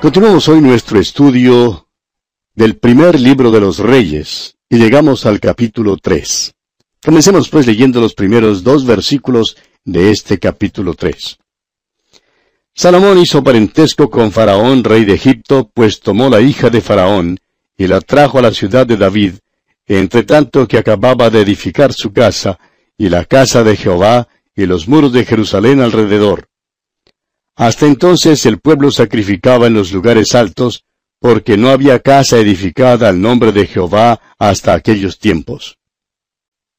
Continuamos hoy nuestro estudio del primer libro de los reyes y llegamos al capítulo 3. Comencemos pues leyendo los primeros dos versículos de este capítulo 3. Salomón hizo parentesco con Faraón, rey de Egipto, pues tomó la hija de Faraón y la trajo a la ciudad de David, entre tanto que acababa de edificar su casa, y la casa de Jehová, y los muros de Jerusalén alrededor. Hasta entonces el pueblo sacrificaba en los lugares altos, porque no había casa edificada al nombre de Jehová hasta aquellos tiempos.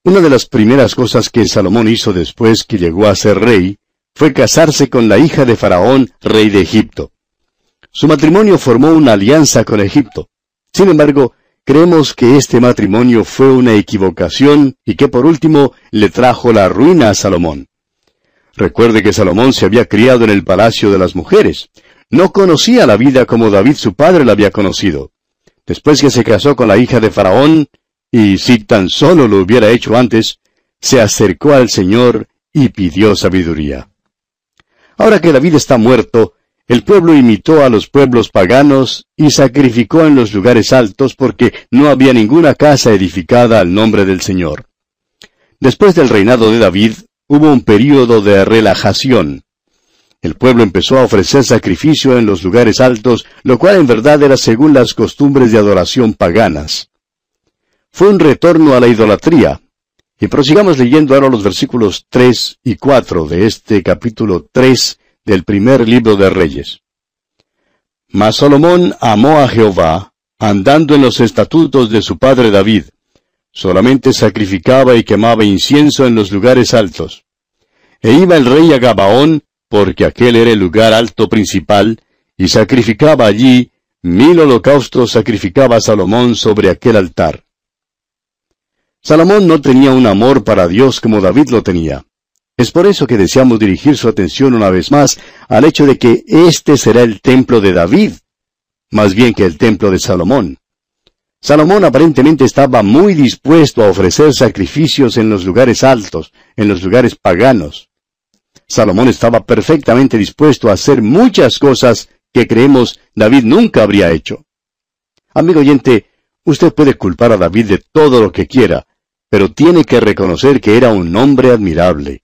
Una de las primeras cosas que Salomón hizo después que llegó a ser rey fue casarse con la hija de Faraón, rey de Egipto. Su matrimonio formó una alianza con Egipto. Sin embargo, creemos que este matrimonio fue una equivocación y que por último le trajo la ruina a Salomón. Recuerde que Salomón se había criado en el palacio de las mujeres. No conocía la vida como David su padre la había conocido. Después que se casó con la hija de Faraón, y si tan solo lo hubiera hecho antes, se acercó al Señor y pidió sabiduría. Ahora que David está muerto, el pueblo imitó a los pueblos paganos y sacrificó en los lugares altos porque no había ninguna casa edificada al nombre del Señor. Después del reinado de David, hubo un período de relajación. El pueblo empezó a ofrecer sacrificio en los lugares altos, lo cual en verdad era según las costumbres de adoración paganas. Fue un retorno a la idolatría. Y prosigamos leyendo ahora los versículos 3 y 4 de este capítulo 3 del primer libro de Reyes. Mas Salomón amó a Jehová, andando en los estatutos de su padre David. Solamente sacrificaba y quemaba incienso en los lugares altos. E iba el rey a Gabaón, porque aquel era el lugar alto principal, y sacrificaba allí, mil holocaustos sacrificaba Salomón sobre aquel altar. Salomón no tenía un amor para Dios como David lo tenía. Es por eso que deseamos dirigir su atención una vez más al hecho de que este será el templo de David, más bien que el templo de Salomón. Salomón aparentemente estaba muy dispuesto a ofrecer sacrificios en los lugares altos, en los lugares paganos. Salomón estaba perfectamente dispuesto a hacer muchas cosas que creemos David nunca habría hecho. Amigo oyente, usted puede culpar a David de todo lo que quiera, pero tiene que reconocer que era un hombre admirable.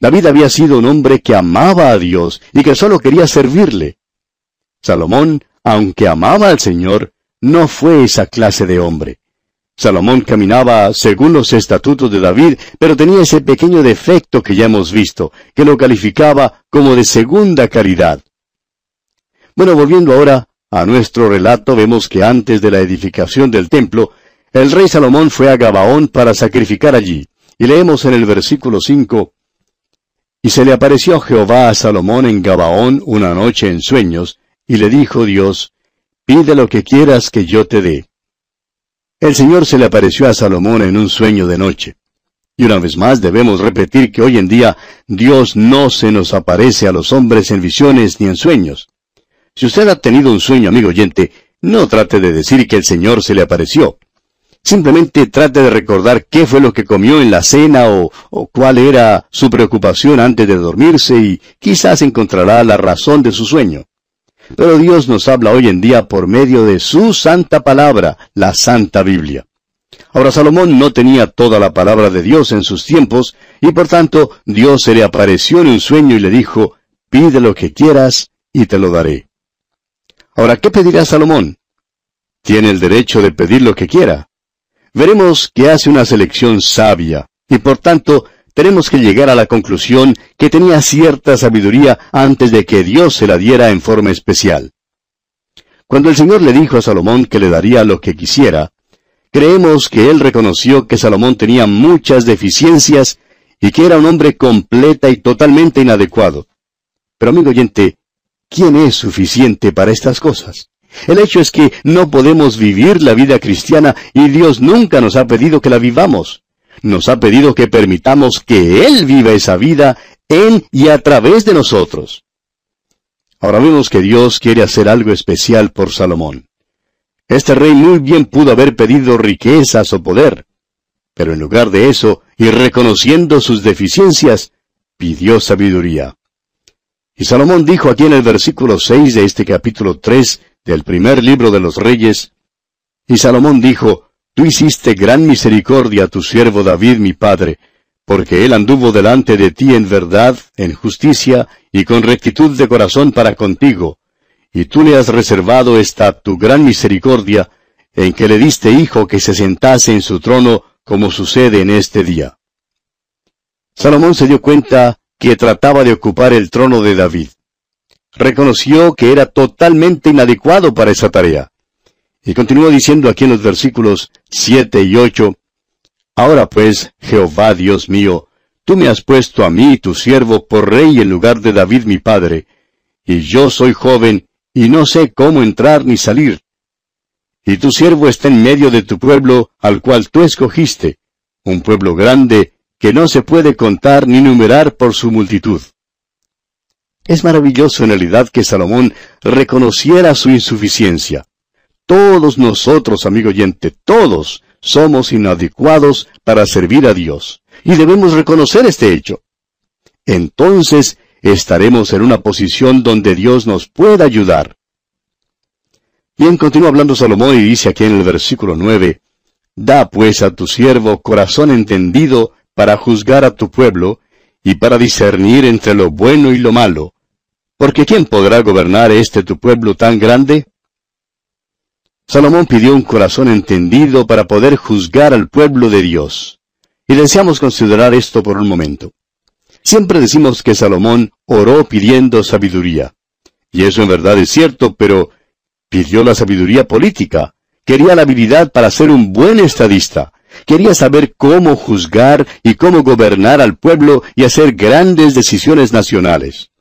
David había sido un hombre que amaba a Dios y que solo quería servirle. Salomón, aunque amaba al Señor, no fue esa clase de hombre. Salomón caminaba según los estatutos de David, pero tenía ese pequeño defecto que ya hemos visto, que lo calificaba como de segunda caridad. Bueno, volviendo ahora a nuestro relato, vemos que antes de la edificación del templo, el rey Salomón fue a Gabaón para sacrificar allí. Y leemos en el versículo 5, Y se le apareció Jehová a Salomón en Gabaón una noche en sueños, y le dijo Dios, Pide lo que quieras que yo te dé. El Señor se le apareció a Salomón en un sueño de noche. Y una vez más debemos repetir que hoy en día Dios no se nos aparece a los hombres en visiones ni en sueños. Si usted ha tenido un sueño, amigo oyente, no trate de decir que el Señor se le apareció. Simplemente trate de recordar qué fue lo que comió en la cena o, o cuál era su preocupación antes de dormirse y quizás encontrará la razón de su sueño. Pero Dios nos habla hoy en día por medio de su santa palabra, la Santa Biblia. Ahora Salomón no tenía toda la palabra de Dios en sus tiempos, y por tanto Dios se le apareció en un sueño y le dijo, pide lo que quieras y te lo daré. Ahora, ¿qué pedirá Salomón? Tiene el derecho de pedir lo que quiera. Veremos que hace una selección sabia, y por tanto tenemos que llegar a la conclusión que tenía cierta sabiduría antes de que Dios se la diera en forma especial. Cuando el Señor le dijo a Salomón que le daría lo que quisiera, creemos que él reconoció que Salomón tenía muchas deficiencias y que era un hombre completa y totalmente inadecuado. Pero amigo oyente, ¿quién es suficiente para estas cosas? El hecho es que no podemos vivir la vida cristiana y Dios nunca nos ha pedido que la vivamos nos ha pedido que permitamos que Él viva esa vida en y a través de nosotros. Ahora vemos que Dios quiere hacer algo especial por Salomón. Este rey muy bien pudo haber pedido riquezas o poder, pero en lugar de eso, y reconociendo sus deficiencias, pidió sabiduría. Y Salomón dijo aquí en el versículo 6 de este capítulo 3 del primer libro de los reyes, y Salomón dijo, Tú hiciste gran misericordia a tu siervo David mi padre, porque él anduvo delante de ti en verdad, en justicia y con rectitud de corazón para contigo, y tú le has reservado esta tu gran misericordia, en que le diste hijo que se sentase en su trono, como sucede en este día. Salomón se dio cuenta que trataba de ocupar el trono de David. Reconoció que era totalmente inadecuado para esa tarea. Y continuó diciendo aquí en los versículos 7 y 8, Ahora pues, Jehová Dios mío, tú me has puesto a mí, tu siervo, por rey en lugar de David mi padre, y yo soy joven, y no sé cómo entrar ni salir. Y tu siervo está en medio de tu pueblo, al cual tú escogiste, un pueblo grande, que no se puede contar ni numerar por su multitud. Es maravilloso en realidad que Salomón reconociera su insuficiencia. Todos nosotros, amigo oyente, todos somos inadecuados para servir a Dios, y debemos reconocer este hecho. Entonces estaremos en una posición donde Dios nos pueda ayudar. Bien, continúa hablando Salomón y dice aquí en el versículo 9, Da pues a tu siervo corazón entendido para juzgar a tu pueblo, y para discernir entre lo bueno y lo malo. Porque ¿quién podrá gobernar este tu pueblo tan grande? Salomón pidió un corazón entendido para poder juzgar al pueblo de Dios. Y deseamos considerar esto por un momento. Siempre decimos que Salomón oró pidiendo sabiduría. Y eso en verdad es cierto, pero pidió la sabiduría política. Quería la habilidad para ser un buen estadista. Quería saber cómo juzgar y cómo gobernar al pueblo y hacer grandes decisiones nacionales.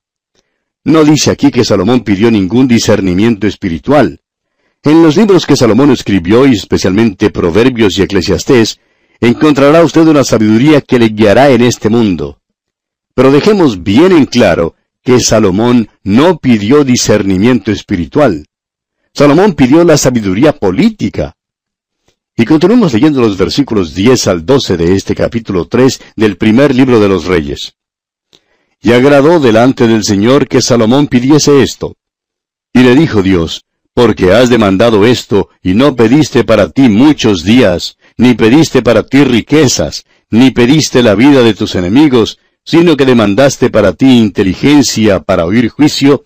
No dice aquí que Salomón pidió ningún discernimiento espiritual. En los libros que Salomón escribió, y especialmente Proverbios y Eclesiastés, encontrará usted una sabiduría que le guiará en este mundo. Pero dejemos bien en claro que Salomón no pidió discernimiento espiritual. Salomón pidió la sabiduría política. Y continuamos leyendo los versículos 10 al 12 de este capítulo 3 del primer libro de los Reyes. Y agradó delante del Señor que Salomón pidiese esto. Y le dijo Dios, porque has demandado esto, y no pediste para ti muchos días, ni pediste para ti riquezas, ni pediste la vida de tus enemigos, sino que demandaste para ti inteligencia para oír juicio,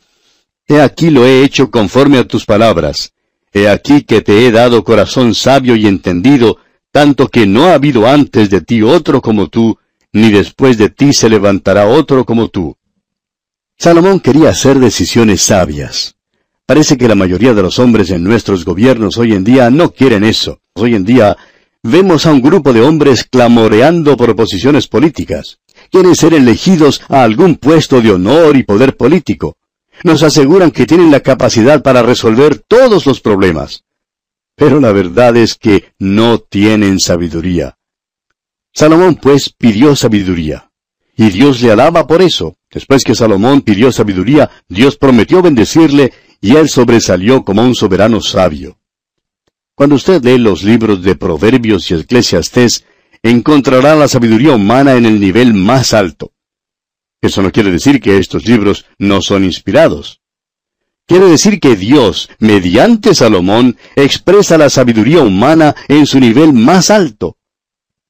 he aquí lo he hecho conforme a tus palabras. He aquí que te he dado corazón sabio y entendido, tanto que no ha habido antes de ti otro como tú, ni después de ti se levantará otro como tú. Salomón quería hacer decisiones sabias. Parece que la mayoría de los hombres en nuestros gobiernos hoy en día no quieren eso. Hoy en día vemos a un grupo de hombres clamoreando por posiciones políticas. Quieren ser elegidos a algún puesto de honor y poder político. Nos aseguran que tienen la capacidad para resolver todos los problemas. Pero la verdad es que no tienen sabiduría. Salomón pues pidió sabiduría. Y Dios le alaba por eso. Después que Salomón pidió sabiduría, Dios prometió bendecirle y él sobresalió como un soberano sabio. Cuando usted lee los libros de Proverbios y Eclesiastés, encontrará la sabiduría humana en el nivel más alto. Eso no quiere decir que estos libros no son inspirados. Quiere decir que Dios, mediante Salomón, expresa la sabiduría humana en su nivel más alto.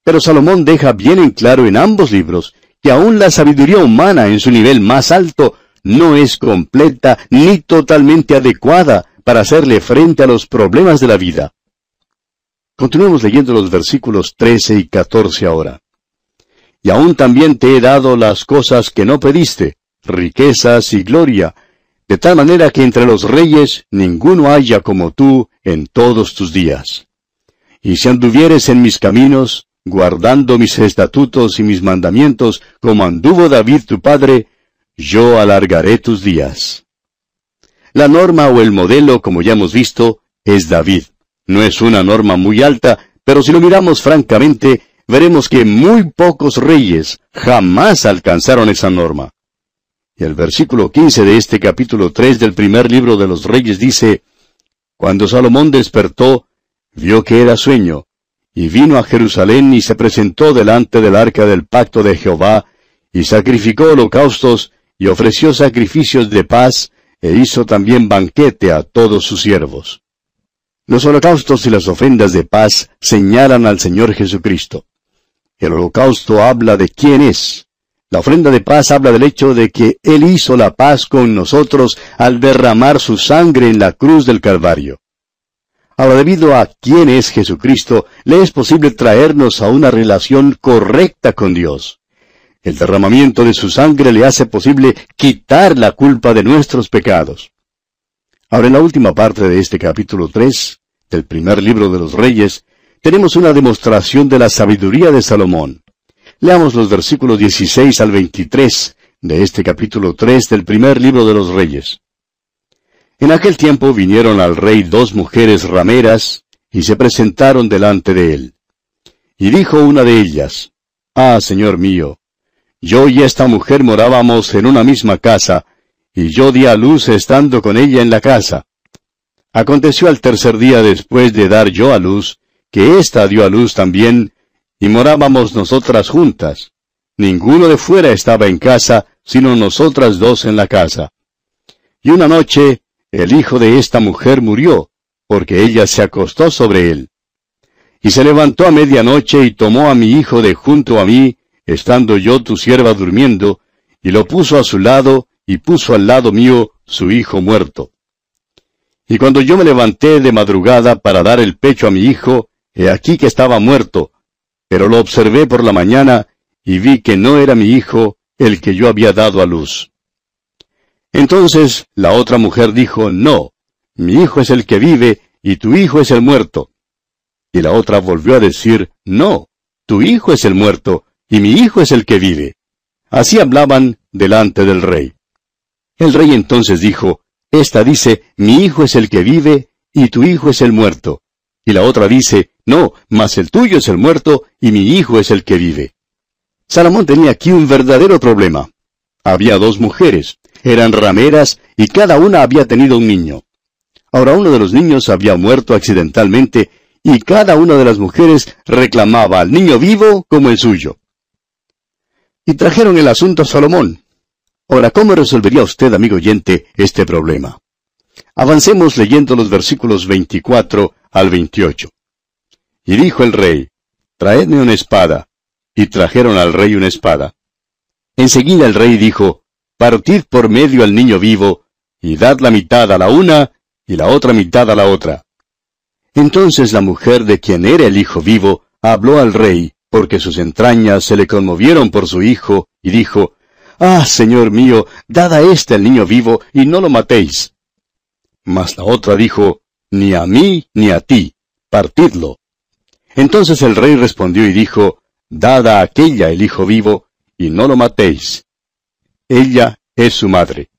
Pero Salomón deja bien en claro en ambos libros que aún la sabiduría humana en su nivel más alto no es completa ni totalmente adecuada para hacerle frente a los problemas de la vida. Continuemos leyendo los versículos 13 y 14 ahora. Y aún también te he dado las cosas que no pediste, riquezas y gloria, de tal manera que entre los reyes ninguno haya como tú en todos tus días. Y si anduvieres en mis caminos, guardando mis estatutos y mis mandamientos, como anduvo David tu padre, yo alargaré tus días. La norma o el modelo, como ya hemos visto, es David. No es una norma muy alta, pero si lo miramos francamente, veremos que muy pocos reyes jamás alcanzaron esa norma. Y el versículo 15 de este capítulo 3 del primer libro de los reyes dice, Cuando Salomón despertó, vio que era sueño, y vino a Jerusalén y se presentó delante del arca del pacto de Jehová, y sacrificó holocaustos, y ofreció sacrificios de paz, e hizo también banquete a todos sus siervos. Los holocaustos y las ofrendas de paz señalan al Señor Jesucristo. El holocausto habla de quién es. La ofrenda de paz habla del hecho de que Él hizo la paz con nosotros al derramar su sangre en la cruz del Calvario. Ahora, debido a quién es Jesucristo, le es posible traernos a una relación correcta con Dios. El derramamiento de su sangre le hace posible quitar la culpa de nuestros pecados. Ahora, en la última parte de este capítulo 3, del primer libro de los Reyes, tenemos una demostración de la sabiduría de Salomón. Leamos los versículos 16 al 23 de este capítulo 3 del primer libro de los Reyes. En aquel tiempo vinieron al rey dos mujeres rameras y se presentaron delante de él. Y dijo una de ellas, Ah, señor mío, yo y esta mujer morábamos en una misma casa, y yo di a luz estando con ella en la casa. Aconteció al tercer día después de dar yo a luz, que ésta dio a luz también, y morábamos nosotras juntas. Ninguno de fuera estaba en casa, sino nosotras dos en la casa. Y una noche el hijo de esta mujer murió, porque ella se acostó sobre él. Y se levantó a medianoche y tomó a mi hijo de junto a mí, estando yo tu sierva durmiendo, y lo puso a su lado, y puso al lado mío su hijo muerto. Y cuando yo me levanté de madrugada para dar el pecho a mi hijo, he aquí que estaba muerto, pero lo observé por la mañana, y vi que no era mi hijo el que yo había dado a luz. Entonces la otra mujer dijo, No, mi hijo es el que vive y tu hijo es el muerto. Y la otra volvió a decir, No, tu hijo es el muerto y mi hijo es el que vive. Así hablaban delante del rey. El rey entonces dijo, Esta dice, mi hijo es el que vive y tu hijo es el muerto. Y la otra dice, No, mas el tuyo es el muerto y mi hijo es el que vive. Salomón tenía aquí un verdadero problema. Había dos mujeres, eran rameras y cada una había tenido un niño. Ahora uno de los niños había muerto accidentalmente y cada una de las mujeres reclamaba al niño vivo como el suyo. Y trajeron el asunto a Salomón. Ahora, ¿cómo resolvería usted, amigo oyente, este problema? Avancemos leyendo los versículos 24 al 28. Y dijo el rey, Traedme una espada. Y trajeron al rey una espada. Enseguida el rey dijo, partid por medio al niño vivo, y dad la mitad a la una, y la otra mitad a la otra. Entonces la mujer de quien era el hijo vivo habló al rey, porque sus entrañas se le conmovieron por su hijo, y dijo, Ah, señor mío, dad a éste el niño vivo, y no lo matéis. Mas la otra dijo, Ni a mí ni a ti, partidlo. Entonces el rey respondió y dijo, Dad a aquella el hijo vivo, y no lo matéis. Ella es su madre.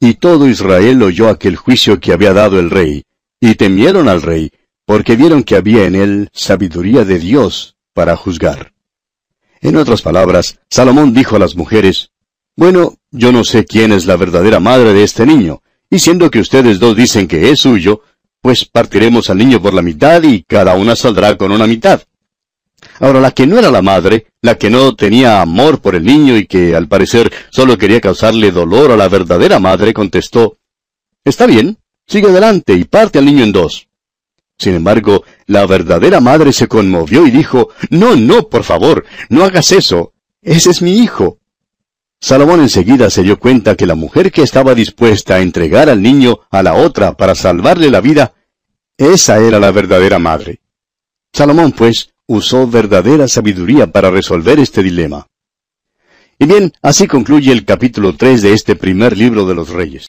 Y todo Israel oyó aquel juicio que había dado el rey, y temieron al rey, porque vieron que había en él sabiduría de Dios para juzgar. En otras palabras, Salomón dijo a las mujeres, Bueno, yo no sé quién es la verdadera madre de este niño, y siendo que ustedes dos dicen que es suyo, pues partiremos al niño por la mitad y cada una saldrá con una mitad. Ahora, la que no era la madre, la que no tenía amor por el niño y que al parecer solo quería causarle dolor a la verdadera madre, contestó, Está bien, sigue adelante y parte al niño en dos. Sin embargo, la verdadera madre se conmovió y dijo, No, no, por favor, no hagas eso. Ese es mi hijo. Salomón enseguida se dio cuenta que la mujer que estaba dispuesta a entregar al niño a la otra para salvarle la vida, esa era la verdadera madre. Salomón, pues, usó verdadera sabiduría para resolver este dilema. Y bien, así concluye el capítulo 3 de este primer libro de los Reyes.